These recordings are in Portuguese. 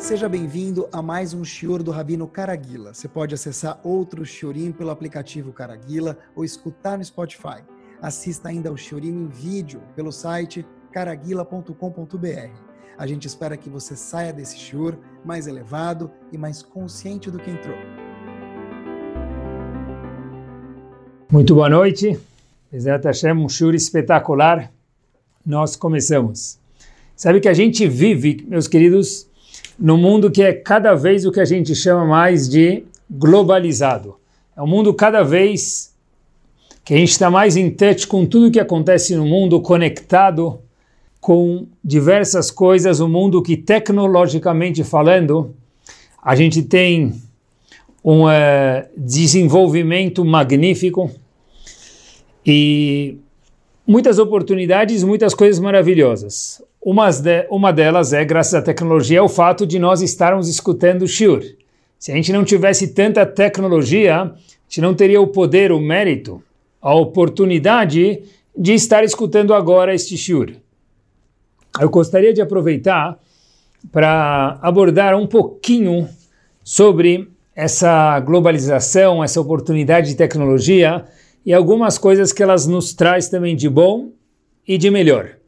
Seja bem-vindo a mais um Shior do Rabino Caraguila. Você pode acessar outro Shiorim pelo aplicativo Caraguila ou escutar no Spotify. Assista ainda ao Shiorim em vídeo pelo site caraguila.com.br. A gente espera que você saia desse Shior mais elevado e mais consciente do que entrou. Muito boa noite. Exato Hashem, um Shior espetacular. Nós começamos. Sabe que a gente vive, meus queridos, no mundo que é cada vez o que a gente chama mais de globalizado. É um mundo cada vez que a gente está mais em touch com tudo que acontece no mundo, conectado com diversas coisas, um mundo que tecnologicamente falando, a gente tem um uh, desenvolvimento magnífico e muitas oportunidades, muitas coisas maravilhosas. Uma, de, uma delas é, graças à tecnologia, o fato de nós estarmos escutando o Shur. Se a gente não tivesse tanta tecnologia, a gente não teria o poder, o mérito, a oportunidade de estar escutando agora este Shur. Eu gostaria de aproveitar para abordar um pouquinho sobre essa globalização, essa oportunidade de tecnologia e algumas coisas que elas nos traz também de bom e de melhor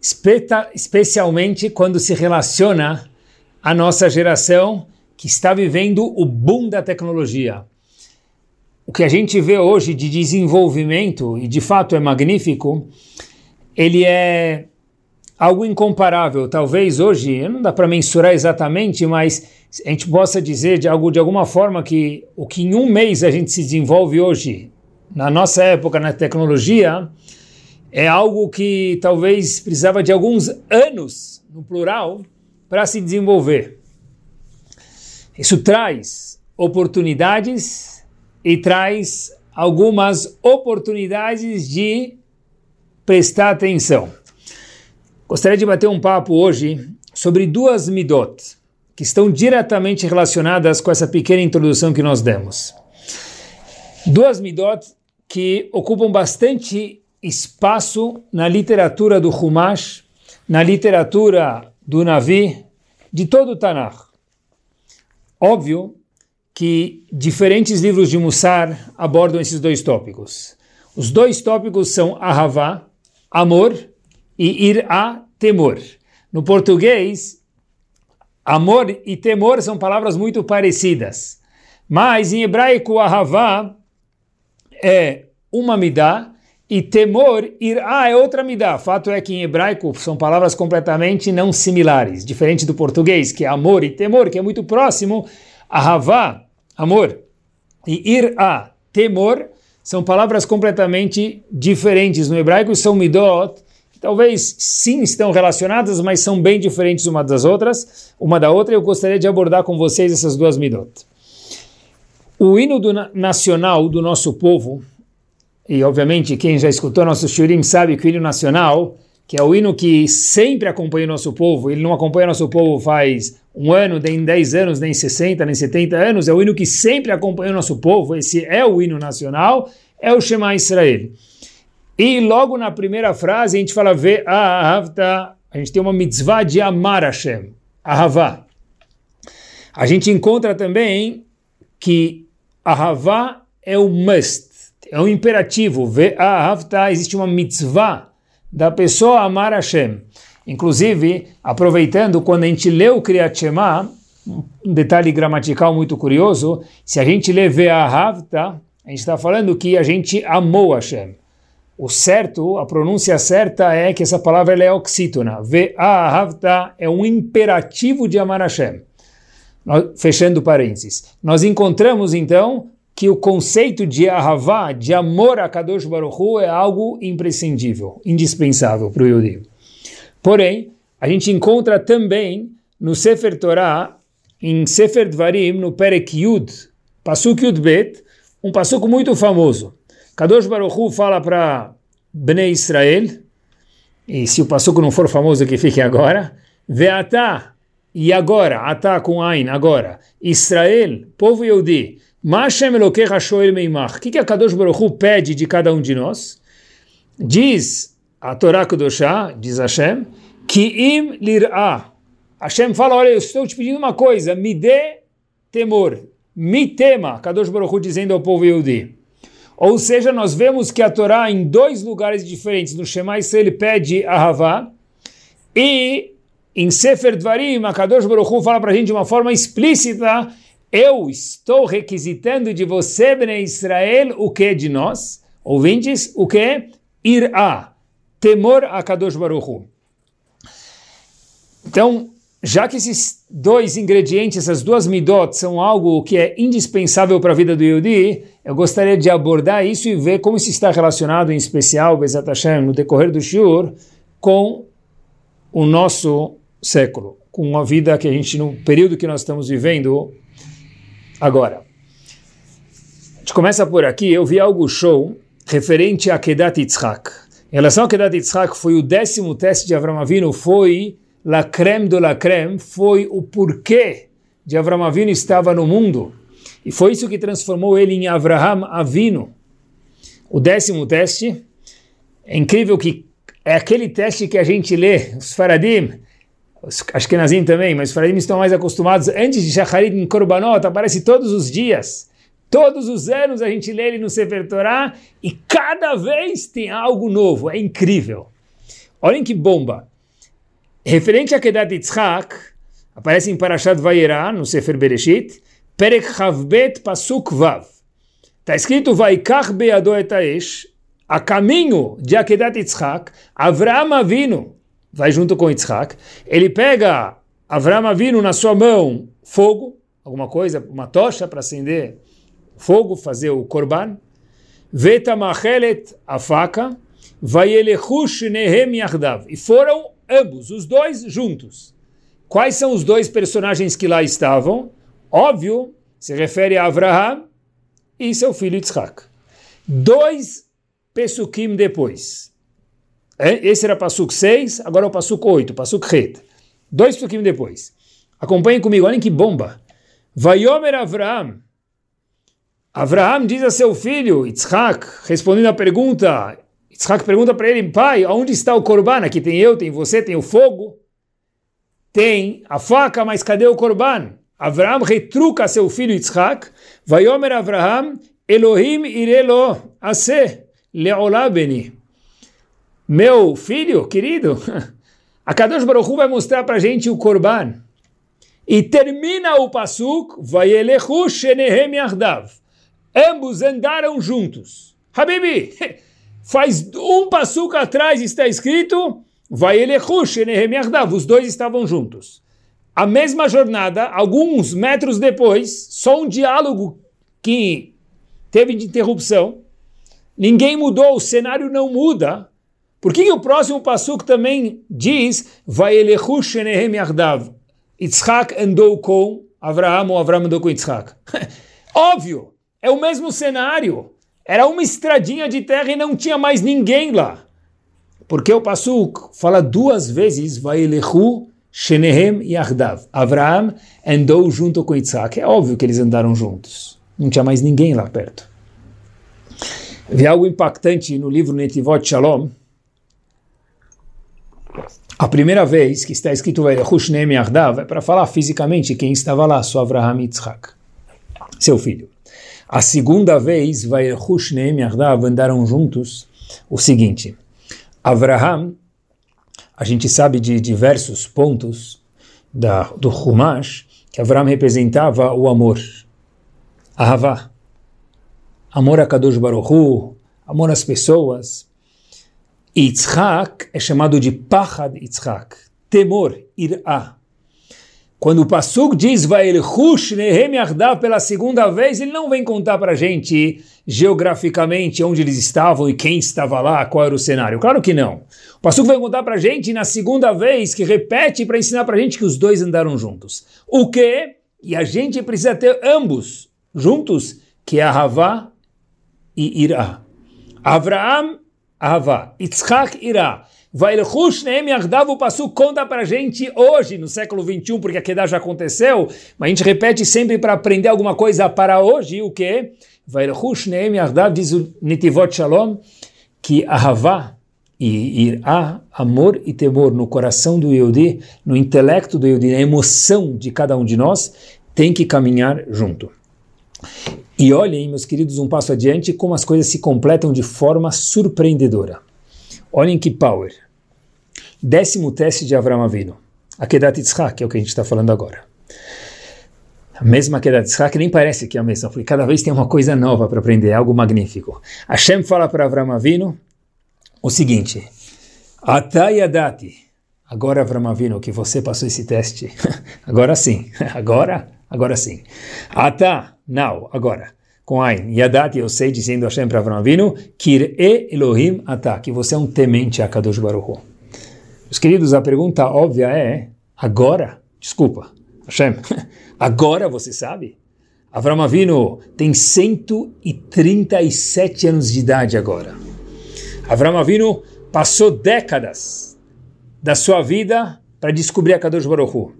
especialmente quando se relaciona à nossa geração que está vivendo o boom da tecnologia. O que a gente vê hoje de desenvolvimento, e de fato é magnífico, ele é algo incomparável. Talvez hoje, não dá para mensurar exatamente, mas a gente possa dizer de algo de alguma forma que o que em um mês a gente se desenvolve hoje, na nossa época, na tecnologia, é algo que talvez precisava de alguns anos, no plural, para se desenvolver. Isso traz oportunidades e traz algumas oportunidades de prestar atenção. Gostaria de bater um papo hoje sobre duas midot que estão diretamente relacionadas com essa pequena introdução que nós demos. Duas midot que ocupam bastante espaço na literatura do Humash, na literatura do Navi, de todo o Tanakh. Óbvio que diferentes livros de Mussar abordam esses dois tópicos. Os dois tópicos são Ahavá, amor, e Irá, temor. No português, amor e temor são palavras muito parecidas. Mas em hebraico, Ahavá é uma midá e temor, irá é outra midá. Fato é que em hebraico são palavras completamente não similares, diferente do português, que é amor e temor, que é muito próximo. Ahavá, amor, e irá, temor, são palavras completamente diferentes no hebraico, são midot, que talvez sim estão relacionadas, mas são bem diferentes uma das outras, uma da outra, e eu gostaria de abordar com vocês essas duas midot. O hino do, nacional do nosso povo e obviamente quem já escutou nosso shurim sabe que o hino nacional, que é o hino que sempre acompanha o nosso povo, ele não acompanha o nosso povo faz um ano, nem 10 anos, nem 60, nem 70 anos, é o hino que sempre acompanha o nosso povo, esse é o hino nacional, é o Shema Israel. E logo na primeira frase a gente fala a gente tem uma mitzvah de amar Hashem, Ahavá. A gente encontra também que Ahavá é o must, é um imperativo. Ve'ahavta, existe uma mitzvah da pessoa amar Hashem. Inclusive, aproveitando, quando a gente lê o Kriyat Shema, um detalhe gramatical muito curioso, se a gente lê Ve'ahavta, a gente está falando que a gente amou Hashem. O certo, a pronúncia certa é que essa palavra é oxítona. Ve'ahavta é um imperativo de amar Hashem. Fechando parênteses. Nós encontramos, então, que o conceito de ahavá, de amor a Kadosh Baruch Hu, é algo imprescindível, indispensável para o Yudi. Porém, a gente encontra também no Sefer Torah, em Sefer Dvarim, no Perek Yud, Pasuk Yud Bet, um pasuk muito famoso. Kadosh Baruch Hu fala para Bnei Israel, e se o pasuk não for famoso, que fique agora, Veatá, e agora, Atá com Ain, agora, Israel, povo Yehudi, O que, que a Kadosh Baruch Hu pede de cada um de nós? Diz a Torá Kudoshá, diz Hashem, im lir'a. Hashem fala, olha, eu estou te pedindo uma coisa, me dê temor, me tema, Kadosh Baruch Hu dizendo ao povo Yehudi. Ou seja, nós vemos que a Torá em dois lugares diferentes, no Shema ele pede a Havá, e em Sefer Dvarim, a Kadosh Baruch Hu fala para a gente de uma forma explícita, eu estou requisitando de você, Bnei Israel, o que de nós, ouvintes, o que? Irá, temor a Kadosh Baruch. Então, já que esses dois ingredientes, essas duas midot, são algo que é indispensável para a vida do Yehudi, eu gostaria de abordar isso e ver como isso está relacionado, em especial, Bezat Hashem, no decorrer do Shiur, com o nosso século, com a vida que a gente, no período que nós estamos vivendo agora. A gente começa por aqui, eu vi algo show referente a Kedat Yitzhak. Em relação a Kedat Yitzhak, foi o décimo teste de Avram Avinu, foi la creme de la creme, foi o porquê de Avram Avinu estava no mundo. E foi isso que transformou ele em Avraham Avinu. O décimo teste, é incrível que é aquele teste que a gente lê, os Faradim, os Ashkenazim também, mas os Faradim estão mais acostumados, antes de Shacharit em Korbanot, aparece todos os dias. Todos os anos a gente lê ele no Sefer Torah e cada vez tem algo novo, é incrível. Olhem que bomba. Referente a Kedat Yitzhak, aparece em Parashat Vayera, no Sefer Bereshit, Perek Chavbet Pasuk Vav. Está escrito Vaikach Beado Etaesh, a caminho de Akedat Yitzhak, Avram Avinu, vai junto com Yitzhak, ele pega Avram Avinu na sua mão fogo, alguma coisa, uma tocha para acender fogo, fazer o korban, Veta Machelet, a faca, Vayelechush Nehem Yardav, e foram ambos, os dois juntos. Quais são os dois personagens que lá estavam? Óbvio, se refere a Avraham e seu filho Yitzhak. Dois Pesukim depois. É, esse era Pasuk 6, agora é o Pasuk 8, Pasuk Het. Dois Pesukim depois. Acompanhem comigo, olhem que bomba. Vayomer Avraham. Avraham diz a seu filho, Yitzhak, respondendo à pergunta, Yitzhak pergunta para ele, pai, onde está o corban? Aqui tem eu, tem você, tem o fogo, tem a faca, mas cadê o corban? Avraham retruca seu filho Yitzhak, Vayomer Avraham, Elohim irelo ase leolá beni. Meu filho, querido, a Kadosh Baruch Hu vai mostrar para a gente o corban. E termina o pasuk, Vayelechu. Ambos andaram juntos. Habibi, Faz um passuco atrás está escrito, vai os dois estavam juntos. A mesma jornada, alguns metros depois, só um diálogo que teve de interrupção. Ninguém mudou, o cenário não muda. Por que, que o próximo passuco também diz, vai Yitzhak andou com Avraham ou Avraham andou com Yitzhak? Óbvio, é o mesmo cenário. Era uma estradinha de terra e não tinha mais ninguém lá. Porque o Passuk fala duas vezes, Vailechu Shenehem Yardav. Avraham andou junto com Isaac. É óbvio que eles andaram juntos. Não tinha mais ninguém lá perto. Vi algo impactante no livro Netivot Shalom. A primeira vez que está escrito Vailechu Shenehem Yardav é para falar fisicamente quem estava lá, só Avraham Isaac, seu filho. A segunda vez, vai Hushneim Yardav andaram juntos o seguinte. Avraham, a gente sabe de diversos pontos da, do Humash que Avraham representava o amor, a Havá, amor a Kadosh Baruch Hu, amor às pessoas. Yitzhak é chamado de Pachad Yitzhak, temor, irá. Quando o Passuk diz Vaelchush Nehem Yardav pela segunda vez, ele não vem contar para a gente geograficamente onde eles estavam e quem estava lá, qual era o cenário. Claro que não. O Passuk vai contar para a gente na segunda vez, que repete para ensinar para a gente que os dois andaram juntos. O que? E a gente precisa ter ambos juntos, que é Havá e Irá. Avraham, Havá. Yitzhak, Irá. Vailchush Neem Yardav, o Passu conta para gente hoje, no século 21, porque a Kedah já aconteceu, mas a gente repete sempre para aprender alguma coisa para hoje, o que? Vailchush Neem Yardav, diz o Nitivot Shalom, que a Havá e ir a amor e temor no coração do Yehudi, no intelecto do Yehudi, na emoção de cada um de nós, tem que caminhar junto. E olhem, meus queridos, um passo adiante, como as coisas se completam de forma surpreendedora. Olhem que power. Décimo teste de Avram Avinu. A Kedat Yitzhak, que é o que a gente está falando agora. A mesma Kedat Yitzhak nem parece que é a mesma, porque cada vez tem uma coisa nova para aprender, algo magnífico. Hashem fala para Avram Avinu o seguinte, Atayadati, agora Avram Avinu, que você passou esse teste, agora sim, agora, agora sim. Ata, now, agora com Ain. Yadati, eu sei, dizendo Hashem para Avram Avinu, Kir e Elohim Ata, que você é um temente a Kadosh Baruch. Meus queridos, a pergunta óbvia é, agora, desculpa, Hashem, agora você sabe? Avram Avinu tem 137 anos de idade agora. Avram Avinu passou décadas da sua vida para descobrir a Kadosh Baruch Hu.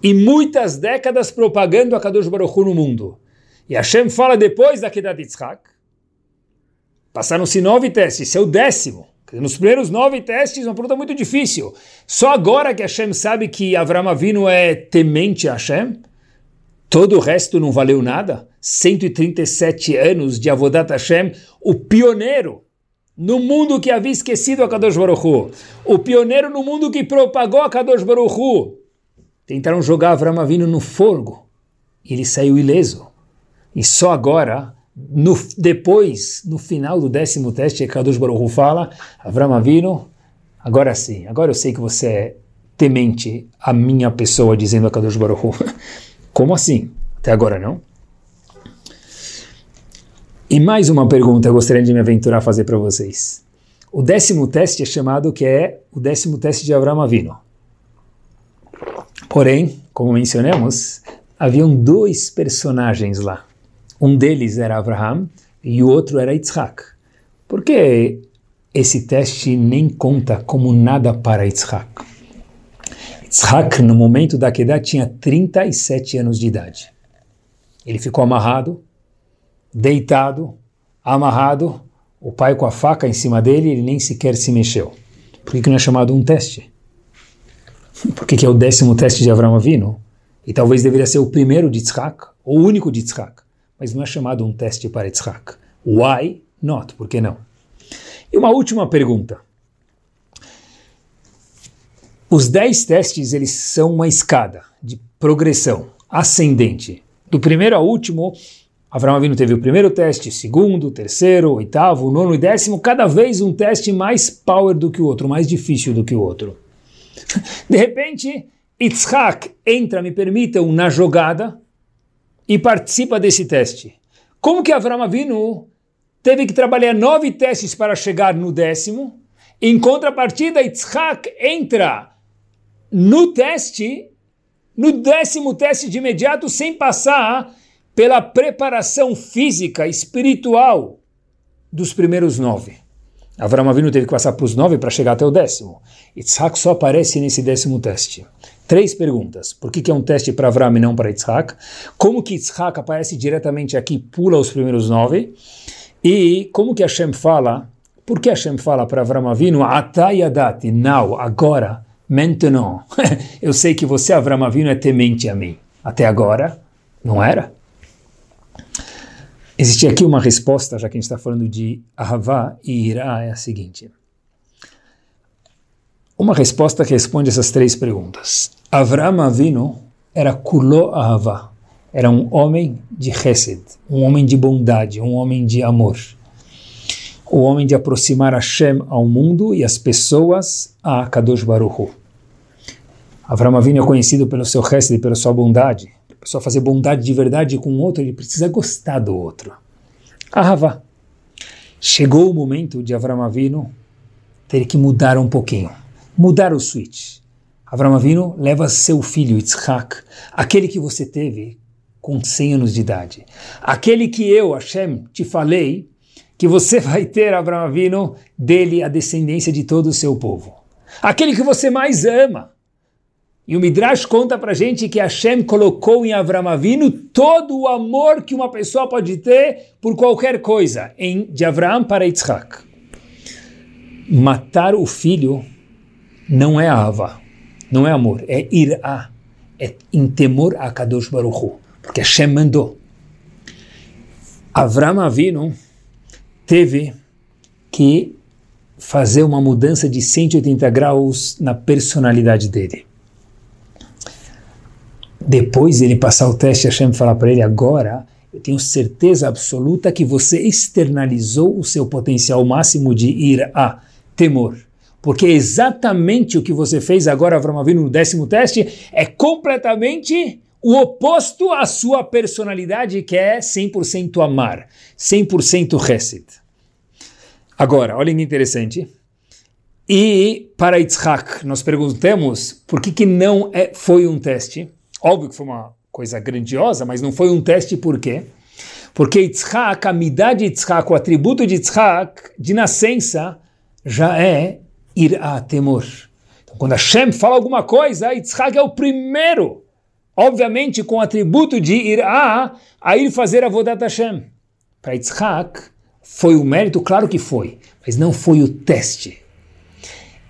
E muitas décadas propagando a Kadosh Baruch Hu no mundo. E Hashem fala depois da Kedat Yitzhak, passaram-se nove testes, é o décimo. Nos primeiros nove testes, uma pergunta muito difícil. Só agora que Hashem sabe que Avram Avinu é temente a Hashem, todo o resto não valeu nada. 137 anos de Avodat Hashem, o pioneiro no mundo que havia esquecido a Kadosh Baruch Hu, o pioneiro no mundo que propagou a Kadosh Baruch Hu. Tentaram jogar Avram Avinu no fogo e ele saiu ileso. E só agora, no, depois, no final do décimo teste, Kadosh Baruch fala, Avram agora sim, agora eu sei que você é temente a minha pessoa, dizendo a Kadosh Baruch Como assim? Até agora não? E mais uma pergunta eu gostaria de me aventurar a fazer para vocês. O décimo teste é chamado que é o décimo teste de Avram Avinu. Porém, como mencionamos, haviam dois personagens lá. Um deles era Abraham e o outro era Yitzhak. Por que esse teste nem conta como nada para Yitzhak? Yitzhak, no momento da Kedah, tinha 37 anos de idade. Ele ficou amarrado, deitado, amarrado, o pai com a faca em cima dele, ele nem sequer se mexeu. Por que, que não é chamado um teste? Por que, que é o décimo teste de Avraham Avino? E talvez deveria ser o primeiro de Yitzhak, ou o único de Yitzhak mas não é chamado um teste para Yitzhak. Why not? Por que não? E uma última pergunta. Os dez testes eles são uma escada de progressão ascendente. Do primeiro ao último, Abraão Avinu teve o primeiro teste, segundo, terceiro, oitavo, nono e décimo, cada vez um teste mais power do que o outro, mais difícil do que o outro. De repente, Yitzhak entra, me permitam, na jogada, e participa desse teste. Como que Avram Avinu teve que trabalhar nove testes para chegar no décimo? Em contrapartida, Yitzhak entra no teste, no décimo teste de imediato, sem passar pela preparação física, espiritual dos primeiros nove. Avram Avinu teve que passar para os nove para chegar até o décimo. Yitzhak só aparece nesse décimo teste. Três perguntas. Por que, que é um teste para Avram e não para Yitzhak? Como que Yitzhak aparece diretamente aqui, pula os primeiros nove? E como que Hashem fala, por que Hashem fala para Avram Avinu, Atayadati, now, agora, maintenant. Eu sei que você, Avram Avinu, é temente a mim. Até agora, não era? Existe aqui uma resposta, já que a gente está falando de Ahavá e Irá, é a seguinte. Uma resposta que responde essas três perguntas. Avram Avinu era Kulo Ahava, era um homem de Chesed, um homem de bondade, um homem de amor. O homem de aproximar Hashem ao mundo e as pessoas a Kadosh Baruch. Avram Avinu é conhecido pelo seu Chesed, pela sua bondade. A pessoa fazer bondade de verdade com o outro, ele precisa gostar do outro. Ahava. Chegou o momento de Avram Avinu ter que mudar um pouquinho mudar o switch. Avram Avinu leva seu filho Yitzhak, aquele que você teve com 100 anos de idade. Aquele que eu, Hashem, te falei que você vai ter, Avram Avinu, dele a descendência de todo o seu povo. Aquele que você mais ama. E o Midrash conta pra gente que Hashem colocou em Avram Avinu todo o amor que uma pessoa pode ter por qualquer coisa, em, de Avram para Yitzhak. matar o filho não é ava, não é amor, é irá, é em temor a Kadosh Baruch Hu, porque Hashem mandou. Avram Avinu teve que fazer uma mudança de 180 graus na personalidade dele. Depois ele passar o teste, Hashem falar para ele: agora eu tenho certeza absoluta que você externalizou o seu potencial máximo de ir a temor. Porque exatamente o que você fez agora, Avram Avinu, no décimo teste, é completamente o oposto à sua personalidade, que é 100% amar, 100% reset. Agora, olhem que interessante. E para Yitzhak, nós perguntamos por que, que não é, foi um teste. Óbvio que foi uma coisa grandiosa, mas não foi um teste por quê? Porque Yitzhak, a midá de Yitzhak, o atributo de Yitzhak, de nascença, já é ir a temor. Então, quando Hashem fala alguma coisa, Yitzhak é o primeiro, obviamente com o atributo de ir a, a ir fazer a Vodat Hashem. Para Yitzhak, foi o mérito? Claro que foi, mas não foi o teste.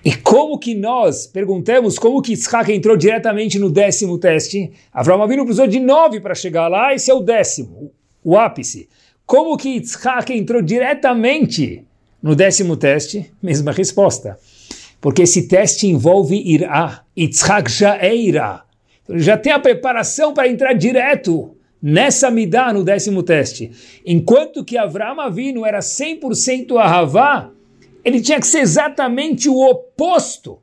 E como que nós perguntamos como que Yitzhak entrou diretamente no décimo teste? Avraham Avinu precisou de nove para chegar lá, esse é o décimo, o ápice. Como que Yitzhak entrou diretamente no décimo teste? Mesma resposta. Porque esse teste envolve Irá. Yitzhak já é Irá. Então, já tem a preparação para entrar direto nessa midá no décimo teste. Enquanto que Avraham Avinu era 100% Ahavá, ele tinha que ser exatamente o oposto.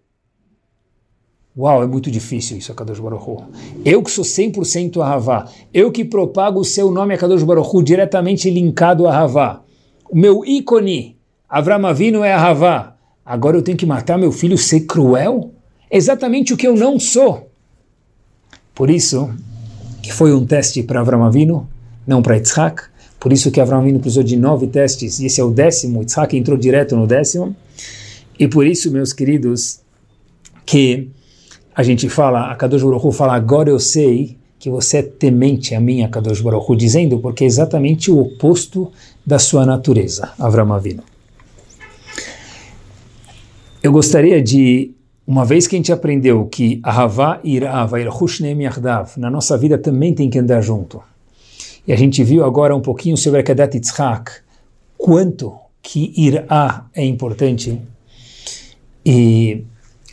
Uau, é muito difícil isso, Akadosh Baruch Hu. Eu que sou 100% Ahavá, eu que propago o seu nome, Akadosh Baruch Hu, diretamente linkado a Ahavá. O meu ícone, Avram Avinu é Ahavá. Agora eu tenho que matar meu filho, ser cruel? Exatamente o que eu não sou. Por isso, que foi um teste para Avram Avinu, não para Yitzhak, por isso que Avram Avinu precisou de nove testes, e esse é o décimo, Yitzhak entrou direto no décimo. E por isso, meus queridos, que a gente fala, a Kadosh Baruch fala, agora eu sei que você é temente a mim, a Kadosh Baruch dizendo, porque é exatamente o oposto da sua natureza, Avram Avinu. Eu gostaria de, uma vez que a gente aprendeu que Ahavá Vairchushneem Yardav, na nossa vida também tem que andar junto. E a gente viu agora um pouquinho sobre a Kedat Yitzhak, quanto que Irá é importante e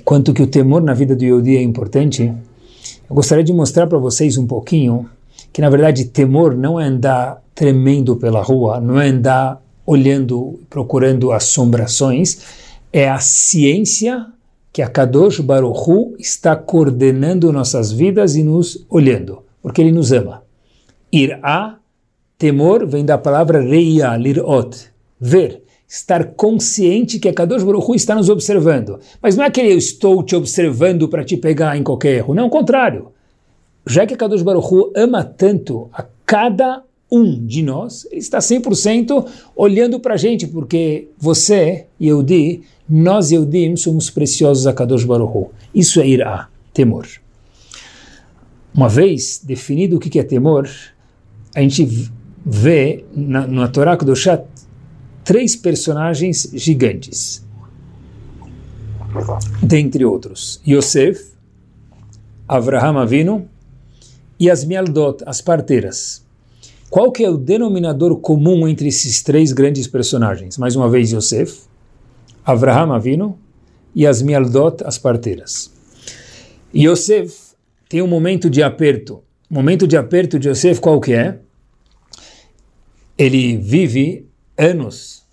quanto que o temor na vida do Yodi é importante. Eu gostaria de mostrar para vocês um pouquinho que, na verdade, temor não é andar tremendo pela rua, não é andar olhando, procurando assombrações, é a ciência que a Kadosh Baruch Hu está coordenando nossas vidas e nos olhando, porque Ele nos ama. Irá, temor, vem da palavra reia, lirot, ver, estar consciente que a Kadosh Baruch Hu está nos observando. Mas não é que eu estou te observando para te pegar em qualquer erro, não, ao contrário. Já que a Kadosh Baruch Hu ama tanto a cada um de nós, ele está 100% olhando para a gente, porque você, Yehudi, nós Yehudim somos preciosos a Kadosh Baruch. Isso é irá, temor. Uma vez definido o que é temor, a gente vê na, na Torá Kedoshá três personagens gigantes, dentre outros, Yosef, Avraham Avinu e as Mialdot, as parteiras. Qual que é o denominador comum entre esses três grandes personagens? Mais uma vez, Yosef, Avraham Avinu e as Mialdot, as parteiras. Yosef tem um momento de aperto. Momento de aperto de Yosef qual que é? Ele vive anos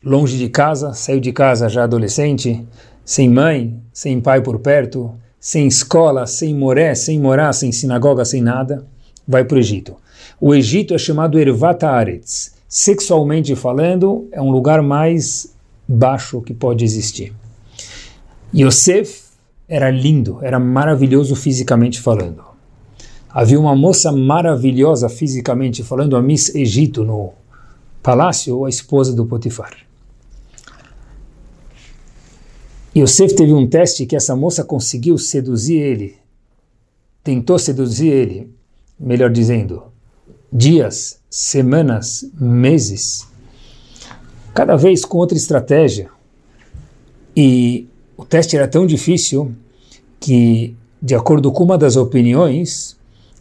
longe de casa, saiu de casa já adolescente, sem mãe, sem pai por perto, sem escola, sem moré, sem morar, sem sinagoga, sem nada, vai para o Egito. O Egito é chamado Ervat Haaretz. Sexualmente falando, é um lugar mais baixo que pode existir. Yosef era lindo, era maravilhoso fisicamente falando. Havia uma moça maravilhosa fisicamente falando, a Miss Egito no palácio, ou a esposa do Potifar. Yosef teve um teste que essa moça conseguiu seduzir ele, tentou seduzir ele, melhor dizendo, dias, semanas, meses, cada vez com outra estratégia. E o teste era tão difícil que, de acordo com uma das opiniões,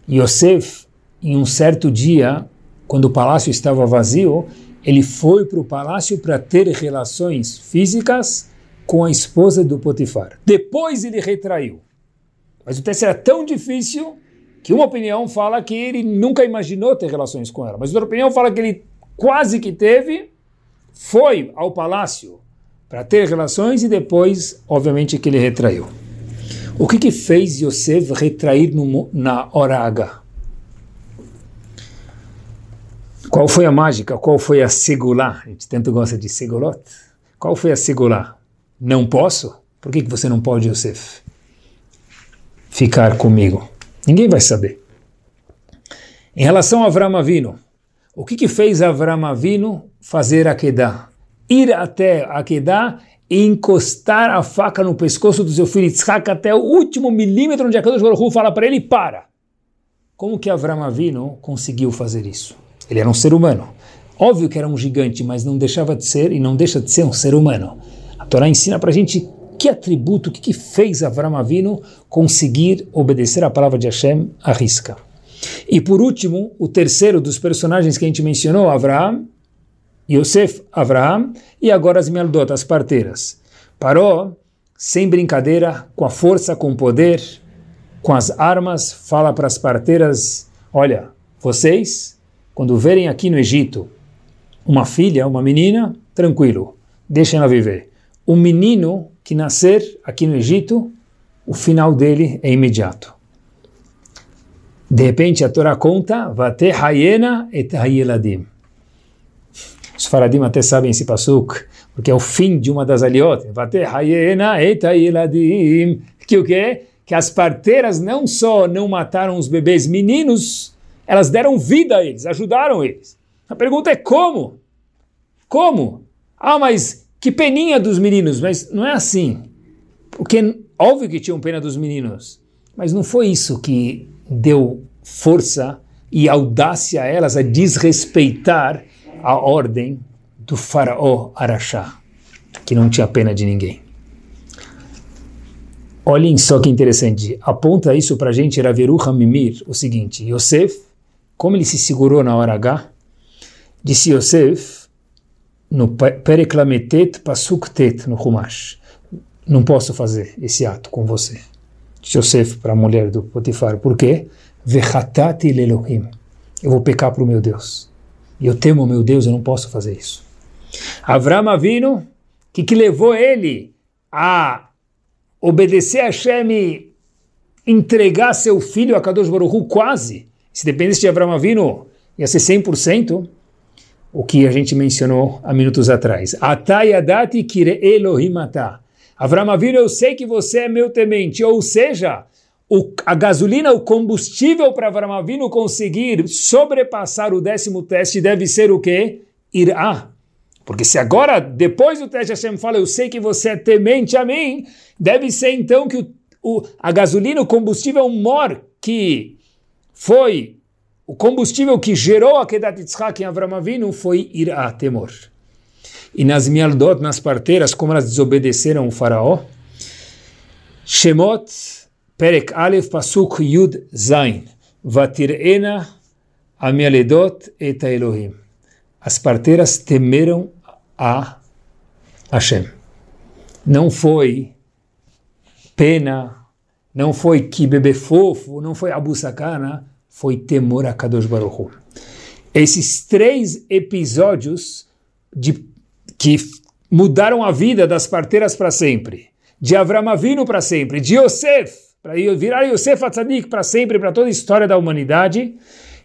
Yosef, em um certo dia, quando o palácio estava vazio, ele foi para o palácio para ter relações físicas com a esposa do Potifar. Depois ele retraiu. Mas o teste era tão difícil que uma opinião fala que ele nunca imaginou ter relações com ela, mas outra opinião fala que ele quase que teve, foi ao palácio para ter relações e depois, obviamente, que ele retraiu. O que, que fez Yosef retrair no, na hora H? Qual foi a mágica? Qual foi a segulá? A gente tanto gosta de segulot. Qual foi a segulá? Não posso? Por que, que você não pode, Yosef, ficar comigo? Ninguém vai saber. Em relação a Avram Avinu, o que, que fez Avram Avinu fazer Akedah? Ir até Akedah e encostar a faca no pescoço do seu filho Yitzhak até o último milímetro onde a Kadosh Baruch fala para ele, para. Como que Avram Avinu conseguiu fazer isso? Ele era um ser humano. Óbvio que era um gigante, mas não deixava de ser e não deixa de ser um ser humano. A Torá ensina para a gente que atributo, o que, que fez Avram Avinu conseguir obedecer a palavra de Hashem à risca. E por último, o terceiro dos personagens que a gente mencionou, Avraham, Yosef, Avraham, e agora as Mealdot, as parteiras. Parou, sem brincadeira, com a força, com o poder, com as armas, fala para as parteiras, olha, vocês quando verem aqui no Egito uma filha, uma menina, tranquilo, deixem ela viver. Um menino que nascer aqui no Egito, o final dele é imediato. De repente a Torá conta, Vate Hayena et Hayeladim. Os faradim até sabem esse pasuk, porque é o fim de uma das aliot. Que o quê? Que as parteiras não só não mataram os bebês meninos, elas deram vida a eles, ajudaram eles. A pergunta é como? Como? Ah, mas que peninha dos meninos, mas não é assim. Porque óbvio que tinham pena dos meninos, mas não foi isso que deu força e audácia a elas a desrespeitar a ordem do faraó Araxá, que não tinha pena de ninguém. Olhem só que interessante, aponta isso para a gente, Raveru Hamimir, o seguinte, Yosef como ele se segurou na hora H, disse Yosef, no Periklametet Pasuktet, no Humash, não posso fazer esse ato com você. Disse Yosef para a mulher do Potifar, por quê? Vechatati lelohim, eu vou pecar para o meu Deus. E eu temo meu Deus, eu não posso fazer isso. Avram Avino, que que levou ele a obedecer a Hashem e entregar seu filho a Kadosh Baruch quase, se dependesse de Abraão Avino, ia ser 100%, o que a gente mencionou há minutos atrás. Atayadati kire Elohim. Avram Avinu, eu sei que você é meu temente. Ou seja, o, a gasolina, o combustível para Avram conseguir sobrepassar o décimo teste deve ser o quê? Irá. Porque se agora, depois do teste, Hashem fala, eu sei que você é temente a mim, deve ser então que o, o, a gasolina, o combustível mor que foi o combustível que gerou a Kedat Yitzhak em Avram Avinu foi Irá, temor. E nas Mialdot, nas parteiras, como elas desobedeceram o faraó, Shemot, Perek Aleph, Pasuk Yud Zain, Vatirena, Amialedot et Elohim. As parteiras temeram a Hashem. Não foi pena, não foi que bebê fofo, não foi Abu Sakana, foi temor a Kadosh Baruch Hu. Esses três episódios de, que mudaram a vida das parteiras para sempre, de Avram Avinu para sempre, de Yosef, para virar Yosef Atzadik para sempre, para toda a história da humanidade,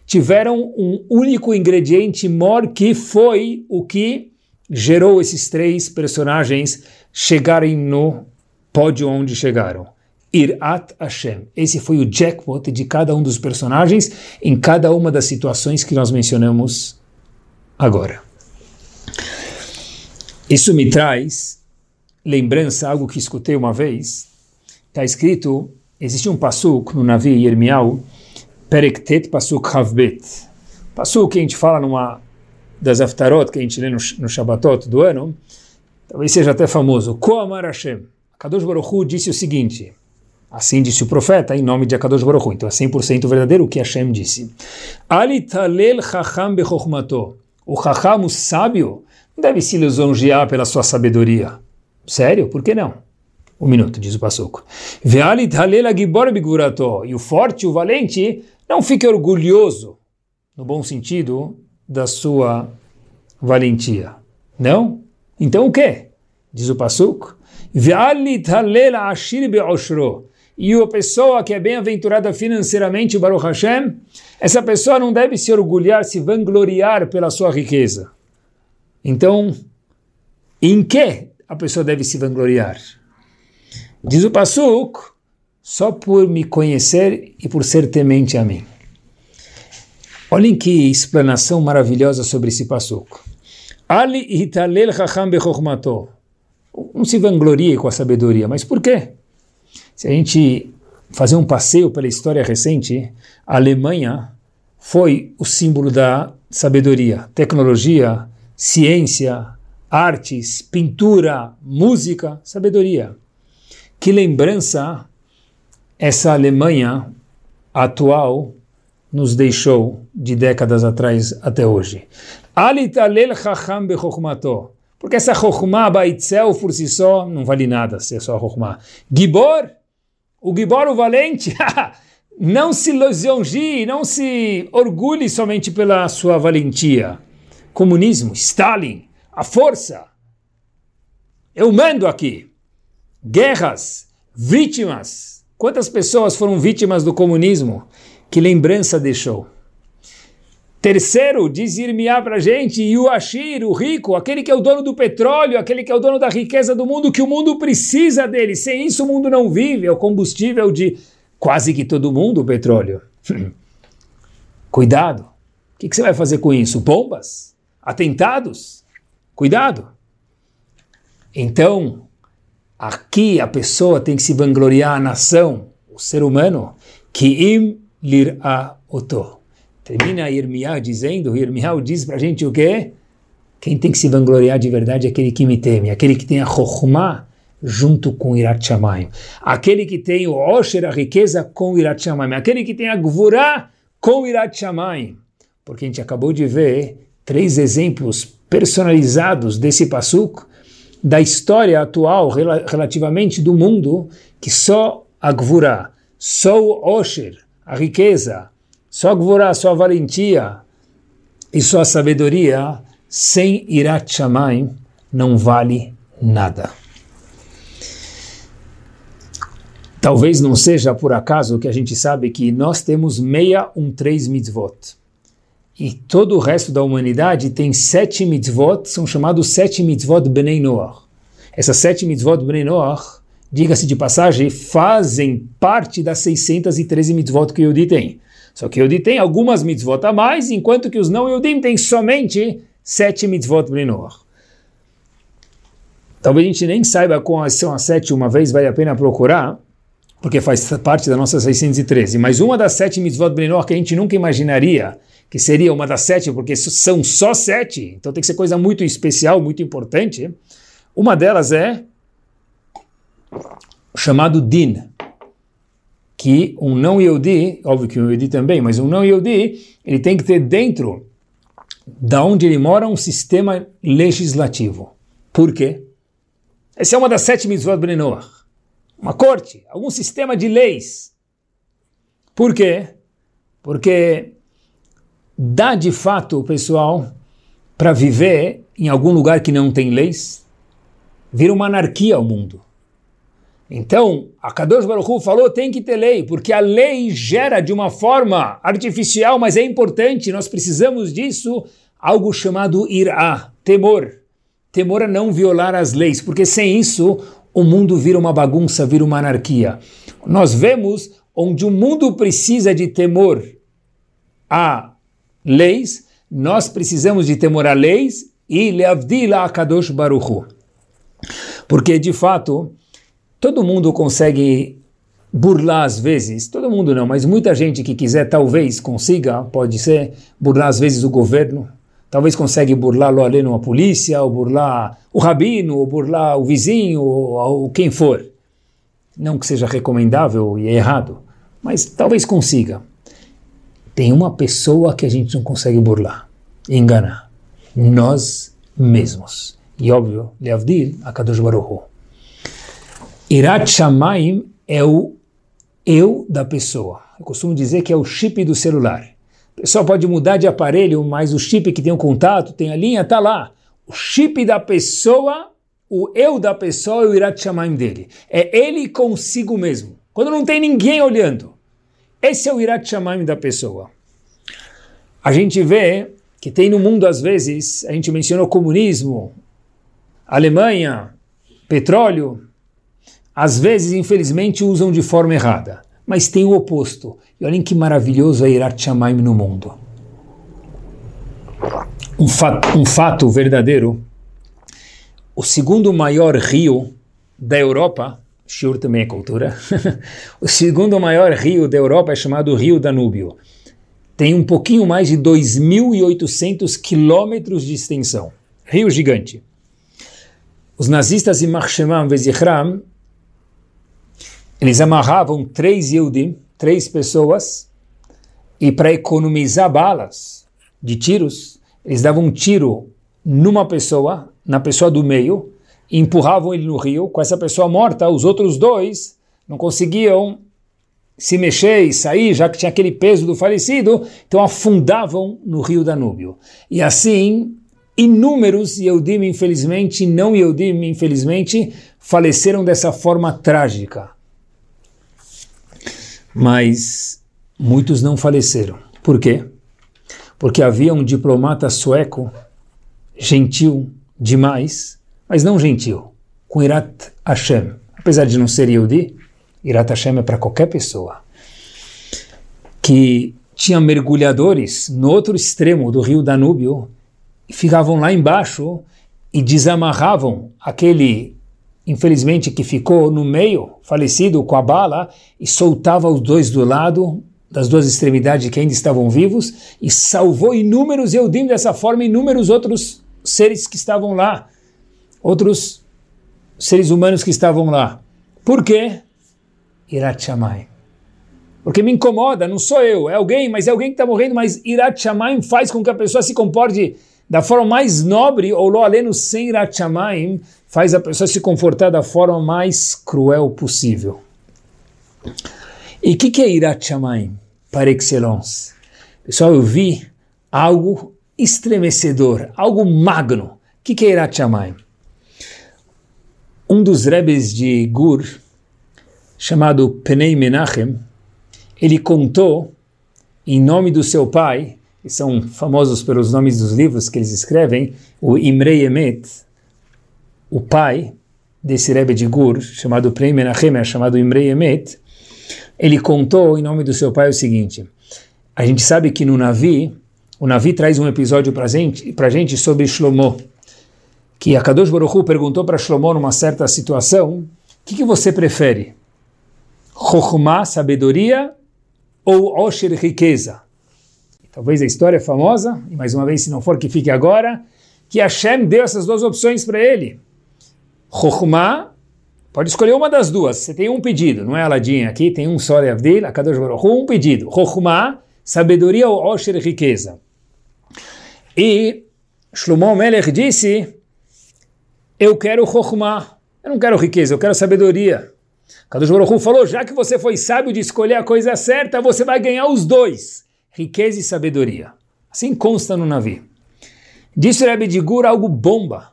tiveram um único ingrediente mor que foi o que gerou esses três personagens chegarem no pódio onde chegaram. Irat Hashem. Esse foi o jackpot de cada um dos personagens em cada uma das situações que nós mencionamos agora. Isso me traz lembrança, algo que escutei uma vez. Está escrito, existe um passuk no Navi Yermiau, Perektet Pasuk Havbet. Passuk que a gente fala numa das Aftarot, que a gente lê no, no Shabbatot do ano, talvez seja até famoso. Koamar Hashem. Kadosh Baruch Hu disse o seguinte, assim disse o profeta, em nome de Akadosh Baruch Hu, então é 100% verdadeiro o que Hashem disse. Ali talel chacham bechokhmato. O chacham, o sábio, deve se lisonjear pela sua sabedoria. Sério? Por que não? Um minuto, diz o Passuco. E o forte, o valente, não fique orgulhoso, no bom sentido, da sua valentia. Não? Então o que? Diz o Passuco. E a pessoa que é bem-aventurada financeiramente, Baruch Hashem, essa pessoa não deve se orgulhar, se vangloriar pela sua riqueza. Então, em que a pessoa deve se vangloriar? Diz o Pasuk, só por me conhecer e por ser temente a mim. Olhem que explanação maravilhosa sobre esse Pasuk. Ali hitalel chacham bechokmato não se vanglorie com a sabedoria. Mas por quê? Se a gente fazer um passeio pela história recente, a Alemanha foi o símbolo da sabedoria, tecnologia, ciência, artes, pintura, música, sabedoria. Que lembrança essa Alemanha atual nos deixou de décadas atrás até hoje. Porque essa Chokhmah Baitzel por si só não vale nada se é só Chokhmah. Gibor, o Gibor, o valente, não se lisonjeie, não se orgulhe somente pela sua valentia. Comunismo, Stalin, a força. Eu mando aqui. Guerras, vítimas. Quantas pessoas foram vítimas do comunismo? Que lembrança deixou? Terceiro, diz Irmiá para a gente, e o Ashir, o rico, aquele que é o dono do petróleo, aquele que é o dono da riqueza do mundo, que o mundo precisa dele. Sem isso o mundo não vive, é o combustível de quase que todo mundo, o petróleo. Cuidado. O que, que você vai fazer com isso? Bombas? Atentados? Cuidado. Então, aqui a pessoa tem que se vangloriar a nação, o ser humano, que im lir'a oto Termina Irmiah dizendo, Irmiah diz para a gente o quê? Quem tem que se vangloriar de verdade é aquele que me teme, aquele que tem a Chokhmah junto com Irat Shamayim. Aquele que tem o Osher, a riqueza, com Irat Shamayim. Aquele que tem a Gvurah com Irat Shamayim. Porque a gente acabou de ver três exemplos personalizados desse Pasuk, da história atual relativamente do mundo, que só a Gvurah, só o Osher, a riqueza, só Gvorá, só valentia e sua sabedoria, sem Irat Shamayim, não vale nada. Talvez não seja por acaso que a gente sabe que nós temos meia um três mitzvot. E todo o resto da humanidade tem sete mitzvot, são chamados sete mitzvot Bnei Noach. Essas sete mitzvot Bnei Noach, diga-se de passagem, fazem parte das 613 mitzvot que o Yudi tem. Só que Yehudi tem algumas mitzvot a mais, enquanto que os não Yehudim têm somente sete mitzvot Bnei Talvez a gente nem saiba quais são as sete uma vez, vale a pena procurar, porque faz parte da nossa 613. Mas uma das sete mitzvot Bnei que a gente nunca imaginaria que seria uma das sete, porque são só sete, então tem que ser coisa muito especial, muito importante. Uma delas é chamado Din que um não Yehudi, óbvio que um Yehudi também, mas um não Yehudi, ele tem que ter dentro da onde ele mora um sistema legislativo. Por quê? Essa é uma das sete mitzvot Bnei. Uma corte, algum sistema de leis. Por quê? Porque dá de fato, pessoal, para viver em algum lugar que não tem leis, vira uma anarquia ao mundo. Então, a Kadosh Baruch Hu falou tem que ter lei, porque a lei gera de uma forma artificial, mas é importante, nós precisamos disso, algo chamado irá, temor. Temor a não violar as leis, porque sem isso o mundo vira uma bagunça, vira uma anarquia. Nós vemos onde o mundo precisa de temor a leis, nós precisamos de temor a leis e leavdila a Kadosh Baruch Hu. Porque, de fato, Todo mundo consegue burlar às vezes, todo mundo não, mas muita gente que quiser talvez consiga, pode ser, burlar às vezes o governo, talvez consegue burlar lo aleno a polícia, ou burlar o rabino, ou burlar o vizinho, ou, ou quem for. Não que seja recomendável e é errado, mas talvez consiga. Tem uma pessoa que a gente não consegue burlar, enganar. Nós mesmos. E óbvio, Leavdil, Akadosh Baruch. Irat Shamayim é o eu da pessoa. Eu costumo dizer que é o chip do celular. O pessoal pode mudar de aparelho, mas o chip que tem o contato, tem a linha, está lá. O chip da pessoa, o eu da pessoa é o Irat Shamayim dele. É ele consigo mesmo. Quando não tem ninguém olhando. Esse é o Irat Shamayim da pessoa. A gente vê que tem no mundo, às vezes, a gente mencionou comunismo, Alemanha, petróleo, às vezes, infelizmente, usam de forma errada. Mas tem o oposto. E olhem que maravilhoso é Irat Shamaim no mundo. Um fato, um fato verdadeiro. O segundo maior rio da Europa, Shur também é cultura, o segundo maior rio da Europa é chamado Rio Danúbio. Tem um pouquinho mais de 2.800 quilômetros de extensão. Rio gigante. Os nazistas em Marshemam Vezichram eles amarravam três Yehudim, três pessoas, e para economizar balas de tiros, eles davam um tiro numa pessoa, na pessoa do meio, e empurravam ele no rio. Com essa pessoa morta, os outros dois não conseguiam se mexer e sair, já que tinha aquele peso do falecido, então afundavam no rio Danúbio. E assim, inúmeros Yehudim, infelizmente, não Yehudim, infelizmente, faleceram dessa forma trágica mas muitos não faleceram. Por quê? Porque havia um diplomata sueco, gentil demais, mas não gentil, com Irat Hashem. Apesar de não ser Yehudi, Irat Hashem é para qualquer pessoa. Que tinha mergulhadores no outro extremo do rio Danúbio e ficavam lá embaixo e desamarravam aquele infelizmente, que ficou no meio, falecido com a bala, e soltava os dois do lado, das duas extremidades que ainda estavam vivos, e salvou inúmeros Eudim dessa forma, inúmeros outros seres que estavam lá, outros seres humanos que estavam lá. Por quê? Irat Shamayim. Porque me incomoda, não sou eu, é alguém, mas é alguém que está morrendo, mas Irat Shamayim faz com que a pessoa se comporte da forma mais nobre, ou lo aleno sem Irat Shamayim, faz a pessoa se confortar da forma mais cruel possível. E o que, que é Irat par excellence? Pessoal, eu vi algo estremecedor, algo magno. O que, que é Irat Shamayim? Um dos rebes de Gur, chamado Penei Menachem, ele contou, em nome do seu pai, que são famosos pelos nomes dos livros que eles escrevem, o Imrei Emet, o pai desse Rebbe de Gur, chamado Prei Menachem, chamado Imrei Emet, ele contou em nome do seu pai o seguinte, a gente sabe que no Navi, o Navi traz um episódio para gente, a gente sobre Shlomo, que a Kadosh Baruch Hu perguntou para Shlomo numa certa situação, o que, que você prefere? Chokhmah, sabedoria, ou Osher, riqueza? Talvez a história é famosa, e mais uma vez, se não for que fique agora, que Hashem deu essas duas opções para ele. Chokhmah, pode escolher uma das duas. Você tem um pedido, não é Aladim aqui, tem um só de Avdil, Akadosh Baruch um pedido. Chokhmah, sabedoria ou Osher, riqueza. E Shlomo Melech disse, eu quero Chokhmah, eu não quero riqueza, eu quero sabedoria. Kadosh Baruch falou, já que você foi sábio de escolher a coisa certa, você vai ganhar os dois, riqueza e sabedoria. Assim consta no navio. Disse o Rebbe de Gur algo bomba.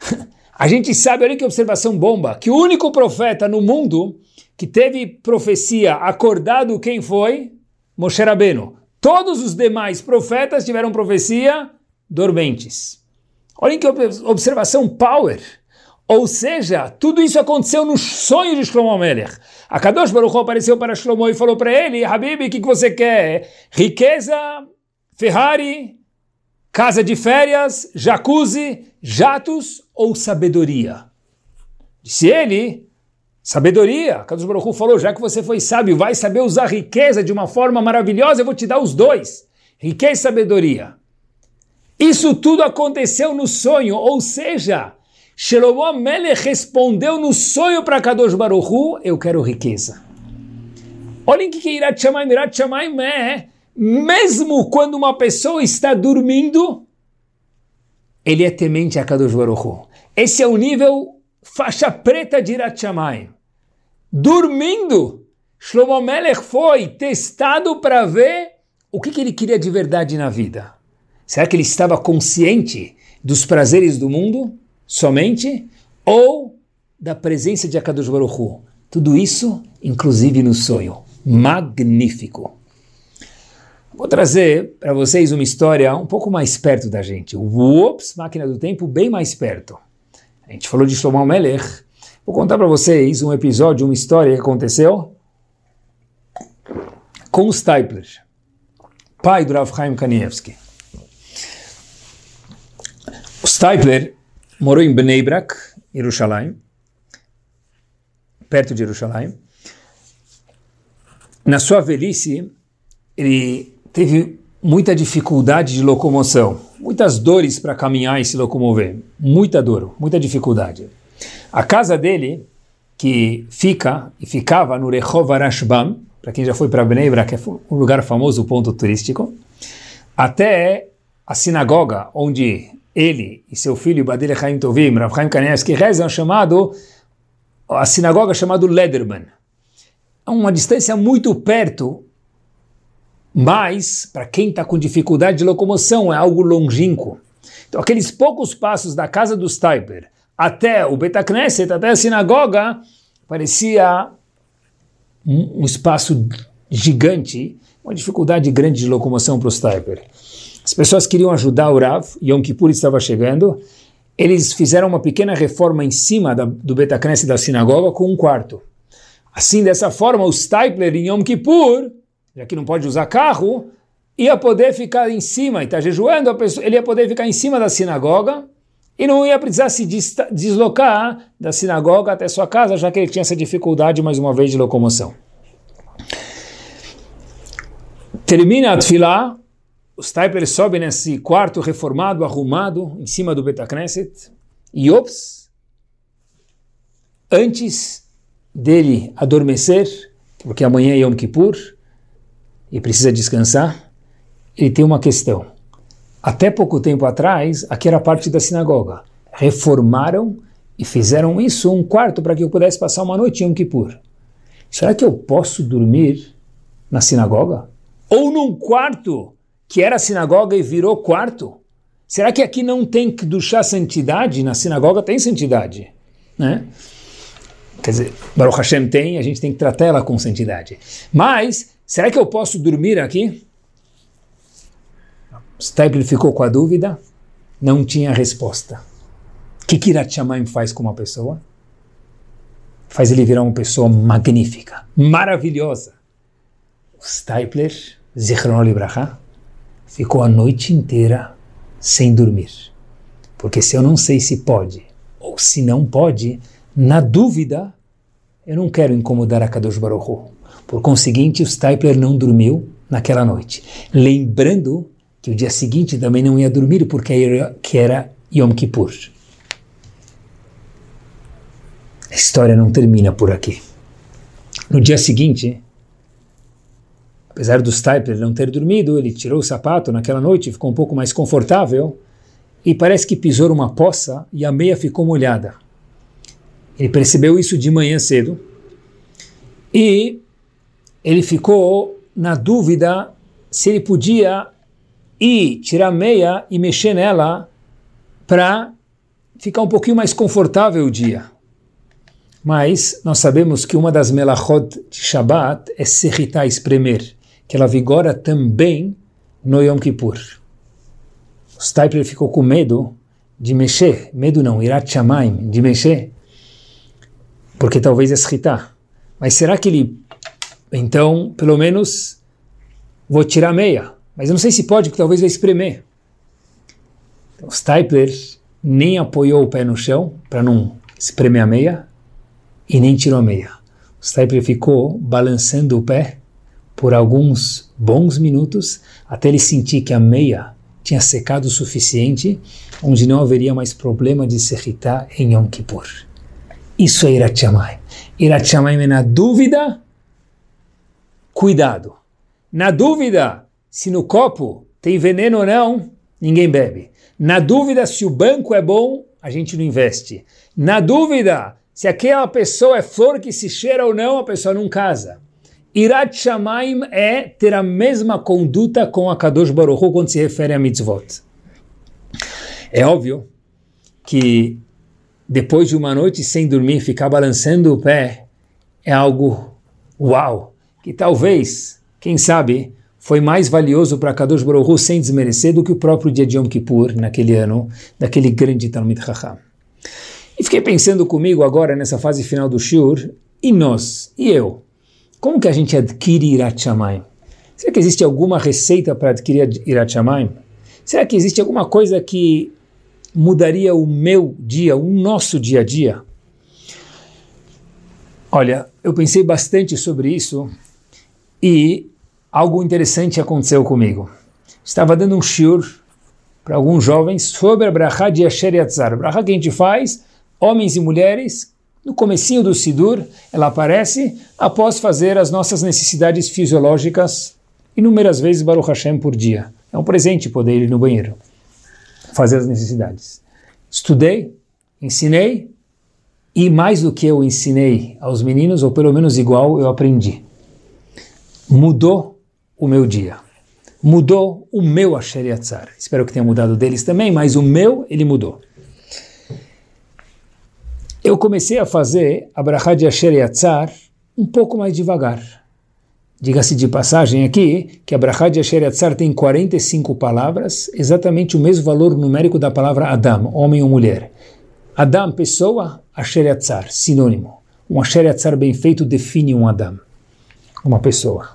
A gente sabe, olha que observação bomba, que o único profeta no mundo que teve profecia acordado quem foi? Moshe Rabbeinu. Todos os demais profetas tiveram profecia dormentes. Olhem que observação power. Ou seja, tudo isso aconteceu no sonho de Shlomo Melech. A Kadosh Baruch apareceu para Shlomo e falou para ele, Habib, o que, que você quer? Riqueza, Ferrari, Casa de férias, jacuzzi, jatos ou sabedoria? Disse ele, sabedoria. Kadosh Baruch falou, já que você foi sábio, vai saber usar riqueza de uma forma maravilhosa, eu vou te dar os dois. Riqueza e sabedoria. Isso tudo aconteceu no sonho, ou seja, Shlomo Melech respondeu no sonho para Kadosh Baruchu, eu quero riqueza. Olhem que é Irat Shamayim. Irat é, mesmo quando uma pessoa está dormindo, ele é temente a Kadosh Baruchu. Esse é o nível faixa preta de Irat Shamayim. Dormindo, Shlomo Melech foi testado para ver o que, que ele queria de verdade na vida. Será que ele estava consciente dos prazeres do mundo somente? Ou da presença de Akadosh Baruch Hu? Tudo isso, inclusive no sonho. Magnífico. Vou trazer para vocês uma história um pouco mais perto da gente. Uops, máquina do tempo, bem mais perto. A gente falou de Shlomo Melech. Vou contar para vocês um episódio, uma história que aconteceu com o Stipler, pai do Rav Chaim Kanievski. O Stipler morou em Bnei Brak, Jerusalém, perto de Jerusalém. Na sua velhice, ele teve muita dificuldade de locomoção, muitas dores para caminhar e se locomover, muita dor, muita dificuldade. A casa dele, que fica e ficava no Rehov Arashbam, para quem já foi para Bnei Brak, é um lugar famoso, ponto turístico, até a sinagoga onde ele e seu filho Badele Chaim Tovim, Rav Chaim Kanievski, rezam, chamado, a sinagoga chamada Lederman. É uma distância muito perto, mas para quem está com dificuldade de locomoção é algo longínquo. Então aqueles poucos passos da casa do Steiper até o Betacneset, até a sinagoga, parecia um, um espaço gigante, uma dificuldade grande de locomoção para o Steiper. As pessoas queriam ajudar o Rav, Yom Kippur estava chegando, eles fizeram uma pequena reforma em cima da, do Betacnes da sinagoga com um quarto. Assim, dessa forma, o Stipler em Yom Kippur, já que não pode usar carro, ia poder ficar em cima, e está jejuando, pessoa, ele ia poder ficar em cima da sinagoga e não ia precisar se deslocar da sinagoga até sua casa, já que ele tinha essa dificuldade, mais uma vez, de locomoção. Termina a tefilá, o Stipler sobe nesse quarto reformado, arrumado, em cima do Betacneset, e ops, antes dele adormecer, porque amanhã é Yom Kippur, e precisa descansar, ele tem uma questão. Até pouco tempo atrás, aqui era parte da sinagoga. Reformaram e fizeram isso um quarto para que eu pudesse passar uma noite em Yom Kippur. Será que eu posso dormir na sinagoga? Ou num quarto que era sinagoga e virou quarto? Será que aqui não tem que duchar santidade? Na sinagoga tem santidade, né? Quer dizer, Baruch Hashem tem, a gente tem que tratar ela com santidade. Mas, será que eu posso dormir aqui? Stapler ficou com a dúvida, não tinha resposta. O que Kirat Shamayim faz com uma pessoa? Faz ele virar uma pessoa magnífica, maravilhosa. Stapler, Zichron Libraha, ficou a noite inteira sem dormir. Porque se eu não sei se pode ou se não pode, na dúvida, eu não quero incomodar a Kadosh Baruch. Por conseguinte, o Stipler não dormiu naquela noite. Lembrando que o dia seguinte também não ia dormir porque era, que era Yom Kippur. A história não termina por aqui. No dia seguinte, Apesar do Stipler não ter dormido, ele tirou o sapato naquela noite, ficou um pouco mais confortável e parece que pisou uma poça e a meia ficou molhada. Ele percebeu isso de manhã cedo e ele ficou na dúvida se ele podia ir tirar a meia e mexer nela para ficar um pouquinho mais confortável o dia. Mas nós sabemos que uma das melachot de Shabbat é serritar, espremer que ela vigora também no Yom Kippur. O Stipler ficou com medo de mexer, medo não, irat chamaim, de mexer, porque talvez é sritar. Mas será que ele, então, pelo menos, vou tirar meia? Mas eu não sei se pode, porque talvez vai espremer. Então, o Stipler nem apoiou o pé no chão para não espremer a meia e nem tirou a meia. O Stipler ficou balançando o pé por alguns bons minutos até ele sentir que a meia tinha secado o suficiente, onde não haveria mais problema de se irritar em Yom Kippur. Isso é Irat Shamayim. É na dúvida, cuidado. Na dúvida, se no copo tem veneno ou não, ninguém bebe. Na dúvida se o banco é bom, a gente não investe. Na dúvida se aquela pessoa é flor que se cheira ou não, a pessoa não casa. Irat Shamaim é ter a mesma conduta com a Kadosh Baruch Hu quando se refere a mitzvot. É óbvio que depois de uma noite sem dormir, ficar balançando o pé é algo uau, que talvez, quem sabe, foi mais valioso para Kadosh Baruch Hu sem desmerecer do que o próprio dia de Yom Kippur, naquele ano, daquele grande Talmud Chacham. E fiquei pensando comigo agora, nessa fase final do Shur, e nós, e eu, como que a gente adquire Irat? Será que existe alguma receita para adquirir Irat? Será que existe alguma coisa que mudaria o meu dia, o nosso dia a dia? Olha, eu pensei bastante sobre isso e algo interessante aconteceu comigo. Estava dando um shiur para alguns jovens sobre a brachá de Asher Yatzar. Brachá que a gente faz homens e mulheres, no comecinho do Sidur, ela aparece após fazer as nossas necessidades fisiológicas inúmeras vezes Baruch Hashem por dia. É um presente poder ir no banheiro, fazer as necessidades. Estudei, ensinei, e mais do que eu ensinei aos meninos, ou pelo menos igual, eu aprendi. Mudou o meu dia. Mudou o meu Asher Yatzar. Espero que tenha mudado deles também, mas o meu, ele mudou eu comecei a fazer a Brachá de Asher Yatzar um pouco mais devagar. Diga-se de passagem aqui que a Brachá de Asher Yatzar tem 45 palavras, exatamente o mesmo valor numérico da palavra Adam, homem ou mulher. Adam, pessoa, Asher Yatzar, sinônimo. Um Asher Yatzar bem feito define um Adam, uma pessoa.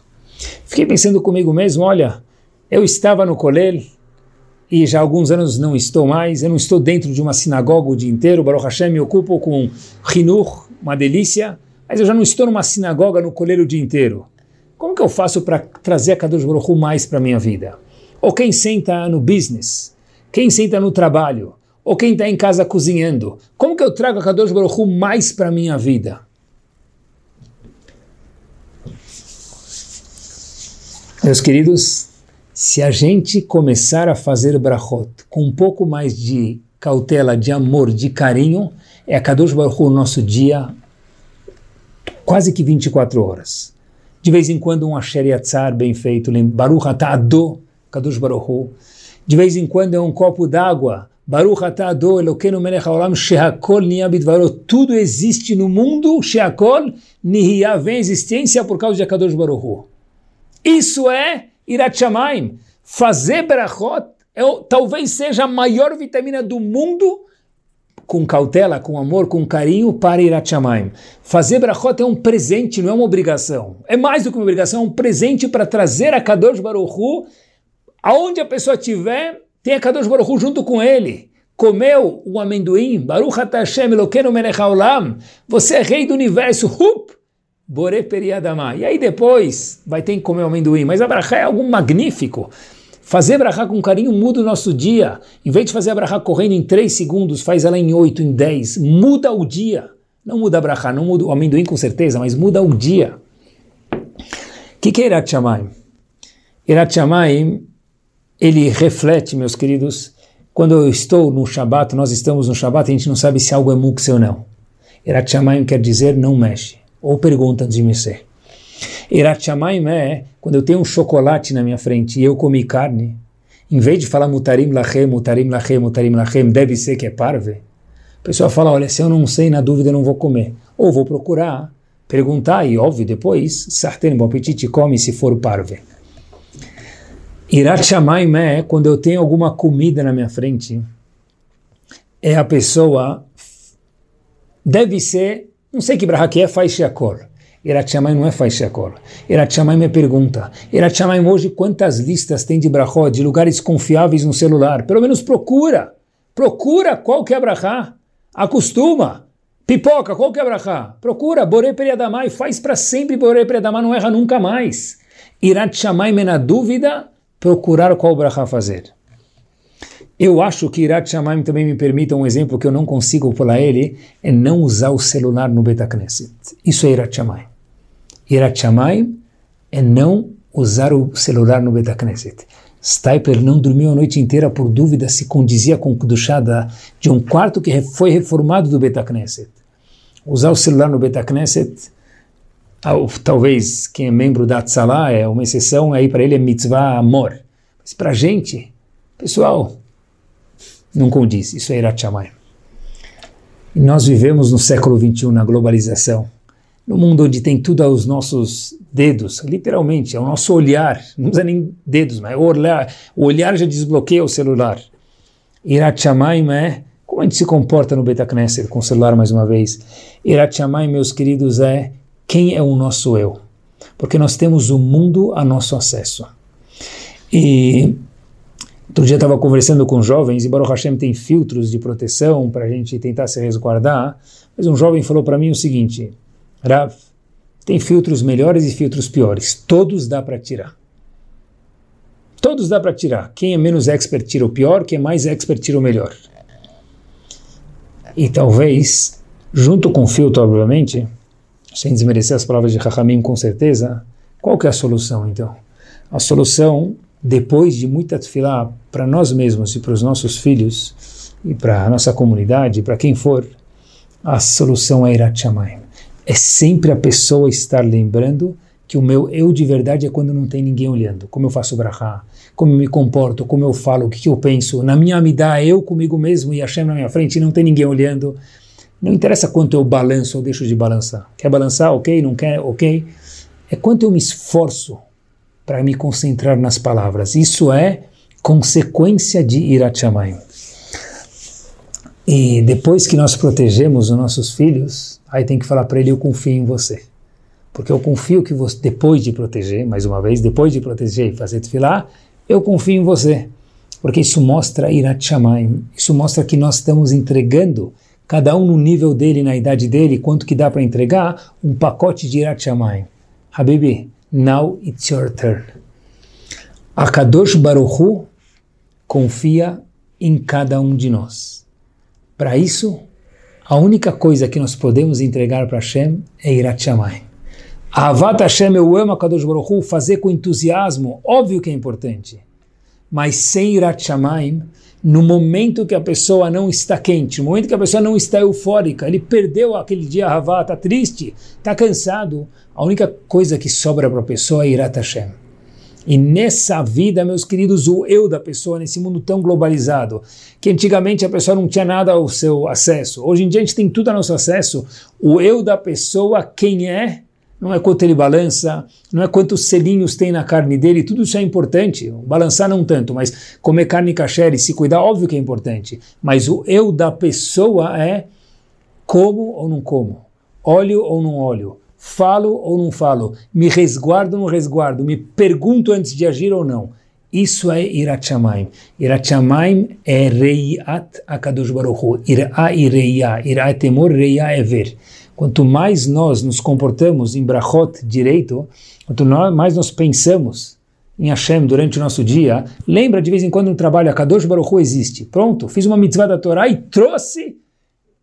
Fiquei pensando comigo mesmo, olha, eu estava no Kolel, e já há alguns anos não estou mais, eu não estou dentro de uma sinagoga o dia inteiro, Baruch Hashem me ocupo com Hinur, uma delícia, mas eu já não estou numa sinagoga no colher o dia inteiro. Como que eu faço para trazer a Kadosh Baruch Hu mais para a minha vida? Ou quem senta no business, quem senta no trabalho, ou quem está em casa cozinhando, como que eu trago a Kadosh Baruch Hu mais para a minha vida? Meus queridos, se a gente começar a fazer brachot com um pouco mais de cautela, de amor, de carinho, é a Kadosh Baruch Hu, nosso dia quase que 24 horas. De vez em quando um Asher Yatzar bem feito, Baruch Ata'ado, Kadosh Baruch Hu. De vez em quando é um copo d'água, Baruch Ata'ado, Elokeinu Melech HaOlam, Shehakol Niyabidvaro. Tudo existe no mundo, Shehakol Nihiyah, vem existência por causa de Kadosh Baruch Hu. Isso é Irat Shamayim. Fazer brachot é, talvez seja a maior vitamina do mundo com cautela, com amor, com carinho para Irat Shamayim. Fazer brachot é um presente, não é uma obrigação. É mais do que uma obrigação, é um presente para trazer a Kadosh Baruch Hu, aonde a pessoa estiver, tem a Kadosh Baruch Hu junto com ele. Comeu um amendoim, Baruch Hashem Elokeinu Melech Haolam, você é rei do universo, hup! Bore periadama. E aí depois vai ter que comer o amendoim. Mas a é algo magnífico. Fazer brachá com carinho muda o nosso dia. Em vez de fazer a correndo em 3 segundos, faz ela em 8, em 10. Muda o dia. Não muda a não muda o amendoim com certeza, mas muda o dia. O que, que é Irat Shamayim? Irat Shamayim, ele reflete, meus queridos, quando eu estou no Shabat, nós estamos no Shabat, a gente não sabe se algo é mukse ou não. Irat Shamayim quer dizer não mexe ou pergunta de me ser. Irat Shamayim é quando eu tenho um chocolate na minha frente e eu comi carne, em vez de falar mutarim lachem, mutarim lachem, mutarim lachem, deve ser que é parve, a pessoa fala, olha, se eu não sei, na dúvida eu não vou comer. Ou vou procurar, perguntar e, óbvio, depois, sartén, bom apetite, come se for parve. Irat Shamayim é quando eu tenho alguma comida na minha frente, é a pessoa, deve ser não sei que braha que é sheakol. Irat Shamayim não é sheakol. Irat Shamayim é pergunta. Shamayim hoje quantas listas tem de brachot, de lugares confiáveis no celular? Pelo menos procura. Procura qual que é brachá. Acostuma. Pipoca, qual que é brachá? Procura. Borei Periadamai, faz para sempre Borei Periadamai, não erra nunca mais. Irat Shamayim é na dúvida, procurar qual brachá fazer. Eu acho que Irat Shamayim também me permita um exemplo que eu não consigo pular ele, é não usar o celular no Betacneset. Isso é Irat Shamayim. Irat Shamayim é não usar o celular no Betacneset. Stipler não dormiu a noite inteira por dúvida se condizia com o Dushada de um quarto que foi reformado do Betacneset. Usar o celular no Betacneset, talvez quem é membro da Tzalá é uma exceção, aí para ele é mitzvah amor. Mas para a gente, pessoal, não condiz, isso é Irat. E nós vivemos no século XXI, na globalização, no mundo onde tem tudo aos nossos dedos, literalmente, é o nosso olhar, não usa nem dedos, mas o olhar, o olhar já desbloqueia o celular. Irat é como a gente se comporta no Beta Knesset com o celular mais uma vez. Irat meus queridos, é quem é o nosso eu. Porque nós temos o mundo a nosso acesso. E Outro dia estava conversando com jovens, e Baruch Hashem tem filtros de proteção para a gente tentar se resguardar, mas um jovem falou para mim o seguinte, Rav, tem filtros melhores e filtros piores, todos dá para tirar. Todos dá para tirar. Quem é menos expert tira o pior, quem é mais expert tira o melhor. E talvez, junto com o filtro, obviamente, sem desmerecer as palavras de Rahamim com certeza, qual que é a solução então? A solução depois de muita tefilá para nós mesmos e para os nossos filhos e para a nossa comunidade, para quem for, a solução é Irat Shamayim. É sempre a pessoa estar lembrando que o meu eu de verdade é quando não tem ninguém olhando. Como eu faço brahá, como eu me comporto, como eu falo, o que, que eu penso. Na minha amidá, eu comigo mesmo e Hashem na minha frente e não tem ninguém olhando. Não interessa quanto eu balanço ou deixo de balançar. Quer balançar? Ok. Não quer? Ok. É quanto eu me esforço para me concentrar nas palavras. Isso é consequência de Irat. E depois que nós protegemos os nossos filhos, aí tem que falar para ele: Eu confio em você. Porque eu confio que você, depois de proteger, mais uma vez, depois de proteger e fazer tefilah, eu confio em você. Porque isso mostra Irat. Isso mostra que nós estamos entregando, cada um no nível dele, na idade dele, quanto que dá para entregar, um pacote de Irat. Habibi, Now it's your turn. A Kadosh Baruchu confia em cada um de nós. Para isso, a única coisa que nós podemos entregar para Hashem é Irat Shamayim. Avat Hashem, eu amo a Kadosh Baruchu, fazer com entusiasmo, óbvio que é importante. Mas sem Irat Shamayim, no momento que a pessoa não está quente, no momento que a pessoa não está eufórica, ele perdeu aquele dia Havá, está triste, está cansado, a única coisa que sobra para a pessoa é Irat Hashem. E nessa vida, meus queridos, o eu da pessoa, nesse mundo tão globalizado, que antigamente a pessoa não tinha nada ao seu acesso, hoje em dia a gente tem tudo ao nosso acesso, o eu da pessoa, quem é, não é quanto ele balança, não é quantos selinhos tem na carne dele, tudo isso é importante. Balançar não tanto, mas comer carne kasher e se cuidar, óbvio que é importante. Mas o eu da pessoa é como ou não como, olho ou não olho, falo ou não falo, me resguardo ou não resguardo, me pergunto antes de agir ou não. Isso é Irat Shamayim é Reiat Akadosh Baruch Hu. Irá e Reia. Irá é temor, Reia é ver. Quanto mais nós nos comportamos em brachot direito, quanto mais nós pensamos em Hashem durante o nosso dia, lembra de vez em quando no trabalho, a Kadosh Baruch Hu existe. Pronto, fiz uma mitzvah da Torá e trouxe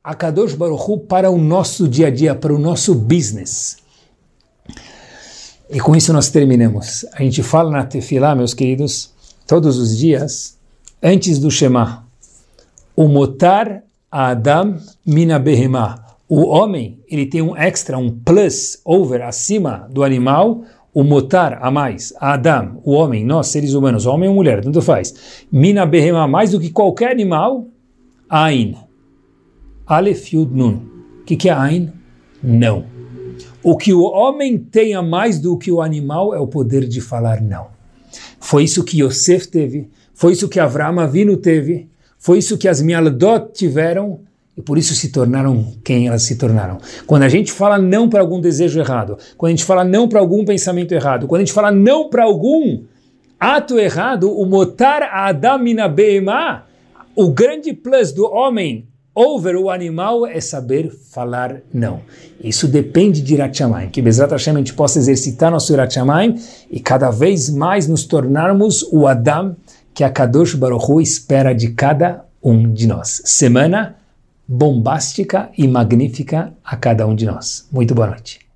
a Kadosh Baruch Hu para o nosso dia a dia, para o nosso business. E com isso nós terminamos. A gente fala na Tefilá, meus queridos, todos os dias, antes do Shema, o motar Adam mina behemah o homem, ele tem um extra, um plus over acima do animal, o motar a mais, a Adam, o homem, nós seres humanos, homem ou mulher, tanto faz. Mina behema mais do que qualquer animal, Ain. Aleph Yud Nun. O que, que é Ain? Não. O que o homem tem a mais do que o animal é o poder de falar não. Foi isso que Yosef teve, foi isso que Avraham Avinu teve, foi isso que as Mialdot tiveram, e por isso se tornaram quem elas se tornaram. Quando a gente fala não para algum desejo errado, quando a gente fala não para algum pensamento errado, quando a gente fala não para algum ato errado, o motar adamina beema, o grande plus do homem over o animal é saber falar não. Isso depende de Irat que Bezrat Hashem a gente possa exercitar nosso Irat e cada vez mais nos tornarmos o Adam que a Kadosh Baruch Hu espera de cada um de nós. Semana bombástica e magnífica a cada um de nós. Muito boa noite.